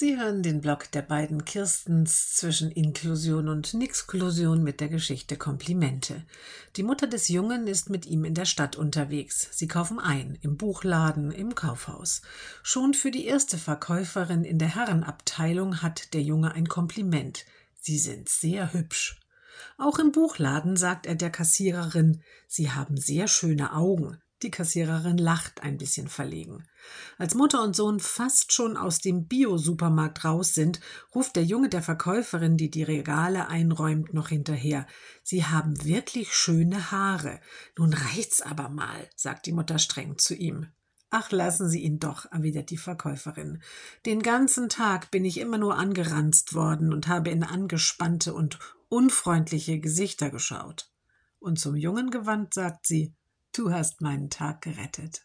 Sie hören den Blog der beiden Kirstens zwischen Inklusion und Nixklusion mit der Geschichte Komplimente. Die Mutter des Jungen ist mit ihm in der Stadt unterwegs. Sie kaufen ein, im Buchladen, im Kaufhaus. Schon für die erste Verkäuferin in der Herrenabteilung hat der Junge ein Kompliment. Sie sind sehr hübsch. Auch im Buchladen sagt er der Kassiererin, Sie haben sehr schöne Augen. Die Kassiererin lacht ein bisschen verlegen. Als Mutter und Sohn fast schon aus dem Bio-Supermarkt raus sind, ruft der Junge der Verkäuferin, die die Regale einräumt, noch hinterher. Sie haben wirklich schöne Haare. Nun reicht's aber mal, sagt die Mutter streng zu ihm. Ach, lassen Sie ihn doch, erwidert die Verkäuferin. Den ganzen Tag bin ich immer nur angeranzt worden und habe in angespannte und unfreundliche Gesichter geschaut. Und zum Jungen gewandt sagt sie, Du hast meinen Tag gerettet.